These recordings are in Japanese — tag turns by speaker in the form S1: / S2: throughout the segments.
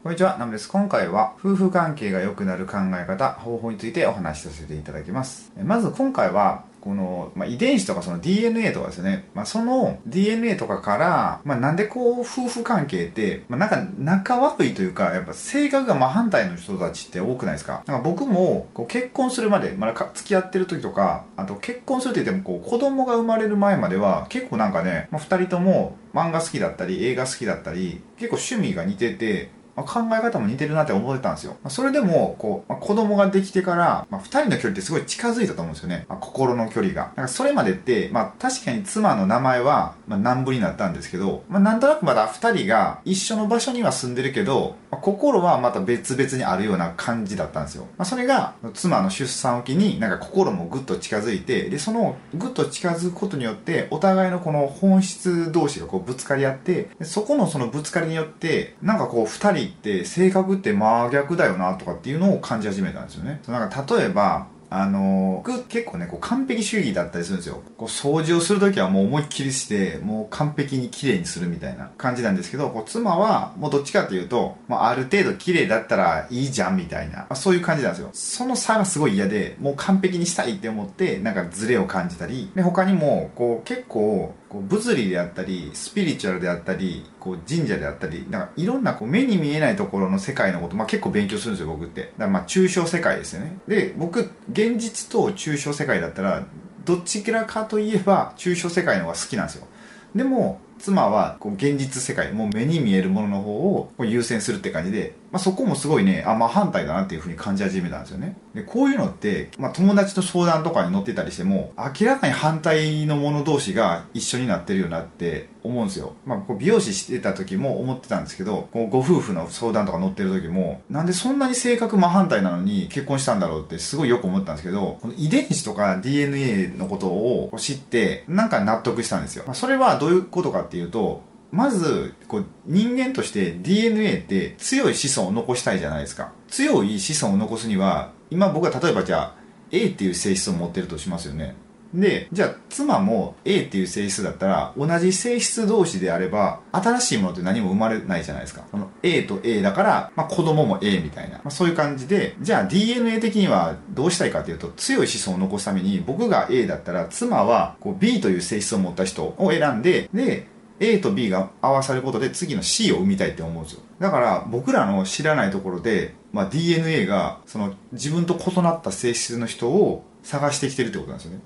S1: こんにちは、ナムです。今回は夫婦関係が良くなる考え方、方法についてお話しさせていただきます。まず今回は、この、まあ、遺伝子とかその DNA とかですね、まあ、その DNA とかから、まあ、なんでこう夫婦関係って、まあ、なんか仲悪いというか、やっぱ性格が真反対の人たちって多くないですか？なんか僕もこう結婚するまで、まだ付き合ってる時とか、あと結婚するって言ってもこう子供が生まれる前までは結構なんかね、まあ、二人とも漫画好きだったり映画好きだったり、結構趣味が似てて、まあ考え方も似てるなって思ってたんですよ。まあそれでも、こう、まあ子供ができてから、まあ、二人の距離ってすごい近づいたと思うんですよね。まあ心の距離が。なんかそれまでって、まあ、確かに妻の名前は、まあ、南部になったんですけど、まあ、なんとなくまだ二人が一緒の場所には住んでるけど、まあ心はまた別々にあるような感じだったんですよ。まあ、それが、妻の出産を機に、なんか心もぐっと近づいて、で、そのぐっと近づくことによって、お互いのこの本質同士がこうぶつかり合って、そこのそのぶつかりによって、なんかこう二人って性格って真逆だよなとかっていうのを感じ始めたんですよね。なんか例えば、あの僕結構ね、こう完璧主義だったりするんですよ。こう掃除をするときはもう思いっきりして、もう完璧に綺麗にするみたいな感じなんですけど、こう妻はもうどっちかっていうと、まあ、ある程度綺麗だったらいいじゃんみたいな、まあ、そういう感じなんですよ。その差がすごい嫌で、もう完璧にしたいって思って、なんかズレを感じたり、で、他にも、こう結構、こう物理であったり、スピリチュアルであったり、こう神社であったり、なんかいろんなこう目に見えないところの世界のこと、まあ結構勉強するんですよ、僕って。だからまあ抽象世界ですよね。で、僕、現実と抽象世界だったら、どっちらかといえば抽象世界の方が好きなんですよ。でも、妻はこう現実世界、もう目に見えるものの方をこう優先するって感じで、まあ、そこもすごいね、あ、まあ反対だなっていうふうに感じ始めたんですよね。で、こういうのって、まあ友達と相談とかに乗ってたりしても、明らかに反対の者同士が一緒になってるようになって思うんですよ。まあこう美容師してた時も思ってたんですけど、こうご夫婦の相談とか乗ってる時も、なんでそんなに性格真反対なのに結婚したんだろうってすごいよく思ったんですけど、この遺伝子とか DNA のことを知って、なんか納得したんですよ。まあ、それはどういうことかっていうと、まず、こう、人間として DNA って強い子孫を残したいじゃないですか。強い子孫を残すには、今僕は例えばじゃあ、A っていう性質を持ってるとしますよね。で、じゃあ、妻も A っていう性質だったら、同じ性質同士であれば、新しいものって何も生まれないじゃないですか。その A と A だから、まあ子供も A みたいな。まあそういう感じで、じゃあ DNA 的にはどうしたいかというと、強い子孫を残すために、僕が A だったら、妻はこう B という性質を持った人を選んで、で、A と B が合わさることで次の C を生みたいって思うんですよ。だから僕らの知らないところで、まあ、DNA がその自分と異なった性質の人を探してきてるってことなんですよね。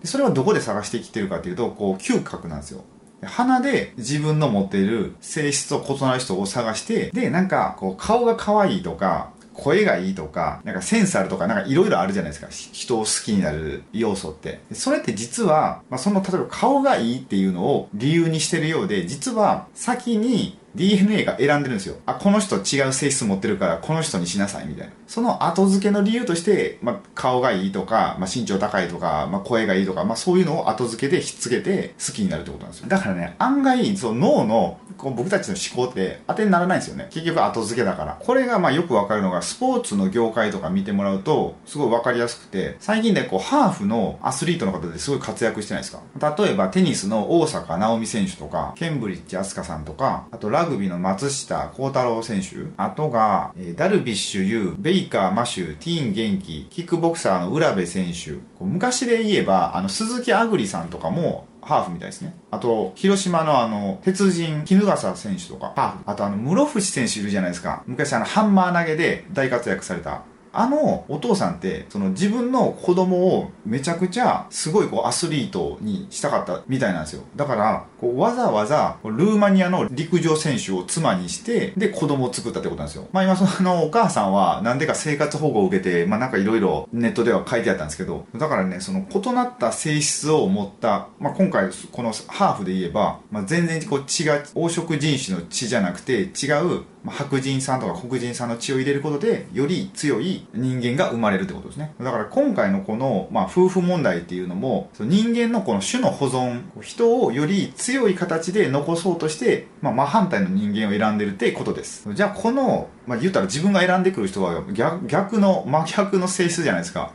S1: でそれはどこで探してきてるかっていうと、こう嗅覚なんですよ。鼻で自分の持っている性質と異なる人を探して、で、なんかこう顔が可愛いとか、声がいいとか、なんかセンスあるとか、なんかいろいろあるじゃないですか。人を好きになる要素って。それって実は、まあ、その、例えば顔がいいっていうのを理由にしてるようで、実は先に DNA が選んでるんですよ。あ、この人違う性質持ってるから、この人にしなさい、みたいな。その後付けの理由として、まあ、顔がいいとか、まあ、身長高いとか、まあ、声がいいとか、まあ、そういうのを後付けでひっつけて好きになるってことなんですよ。だからね、案外、その脳の、こう僕たちの思考って当てにならないんですよね。結局後付けだから。これがまあよくわかるのが、スポーツの業界とか見てもらうと、すごいわかりやすくて、最近ね、こう、ハーフのアスリートの方ですごい活躍してないですか？例えば、テニスの大坂なおみ選手とか、ケンブリッジ飛鳥さんとか、あとラグビーの松下幸太郎選手、あとが、えーダルビッシュ有、ベイカー、マシュー、ティーン元気、キックボクサーの浦部選手、こう昔で言えば、あの、鈴木あぐりさんとかも、ハーフみたいですね。あと、広島のあの、鉄人、衣笠選手とか、ハーフ。あとあの、室伏選手いるじゃないですか。昔あの、ハンマー投げで大活躍された。あのお父さんって、その自分の子供をめちゃくちゃすごいこうアスリートにしたかったみたいなんですよ。だから、こうわざわざルーマニアの陸上選手を妻にして、で子供を作ったってことなんですよ。まあ今そのお母さんはなんでか生活保護を受けて、まあなんかいろいろネットでは書いてあったんですけど、だからね、その異なった性質を持った、まあ今回このハーフで言えば、まあ全然こう血が黄色人種の血じゃなくて違うま白人さんとか黒人さんの血を入れることでより強い人間が生まれるってことですね。だから今回のこの、まあ、夫婦問題っていうのもその人間のこの種の保存人をより強い形で残そうとして、まあ、真反対の人間を選んでるってことです。じゃあこの、まあ、言ったら自分が選んでくる人は逆の真逆の性質じゃないですか。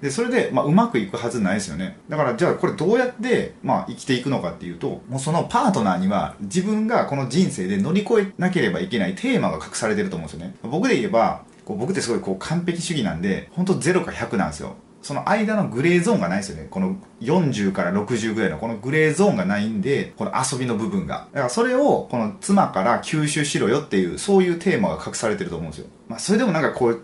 S1: で、それで、まあ、うまくいくはずないですよね。だから、じゃあ、これどうやって、まあ、生きていくのかっていうと、もうそのパートナーには、自分がこの人生で乗り越えなければいけないテーマが隠されてると思うんですよね。僕で言えば、こう僕ってすごいこう完璧主義なんで、本当0か100なんですよ。その間のグレーゾーンがないですよね。この40から60ぐらいのこのグレーゾーンがないんで、この遊びの部分が。だからそれをこの妻から吸収しろよっていう、そういうテーマが隠されてると思うんですよ。まあそれでもなんかこう、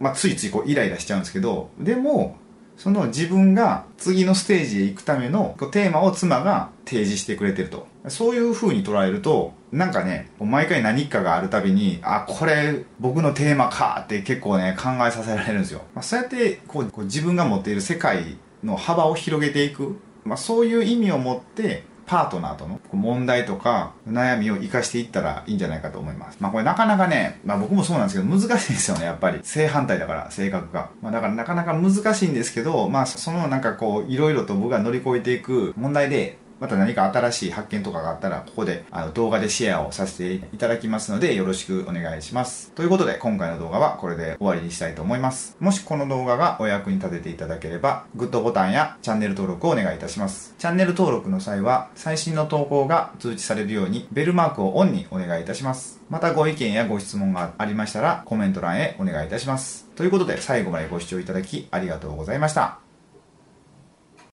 S1: まあついついこうイライラしちゃうんですけど、でも、その自分が次のステージへ行くためのテーマを妻が提示してくれてると。そういう風に捉えると、なんかね、毎回何かがあるたびに、あ、これ僕のテーマかって結構ね、考えさせられるんですよ。まあ、そうやってこう自分が持っている世界の幅を広げていく、まあ、そういう意味を持ってパートナーとの問題とか悩みを生かしていったらいいんじゃないかと思います。まあこれなかなかね、まあ僕もそうなんですけど難しいですよね、やっぱり。正反対だから、性格が。まあだからなかなか難しいんですけど、まあそのなんかこう、いろいろと僕が乗り越えていく問題で、また何か新しい発見とかがあったら、ここであの動画でシェアをさせていただきますので、よろしくお願いします。ということで、今回の動画はこれで終わりにしたいと思います。もしこの動画がお役に立てていただければ、グッドボタンやチャンネル登録をお願いいたします。チャンネル登録の際は、最新の投稿が通知されるように、ベルマークをオンにお願いいたします。またご意見やご質問がありましたら、コメント欄へお願いいたします。ということで、最後までご視聴いただきありがとうございました。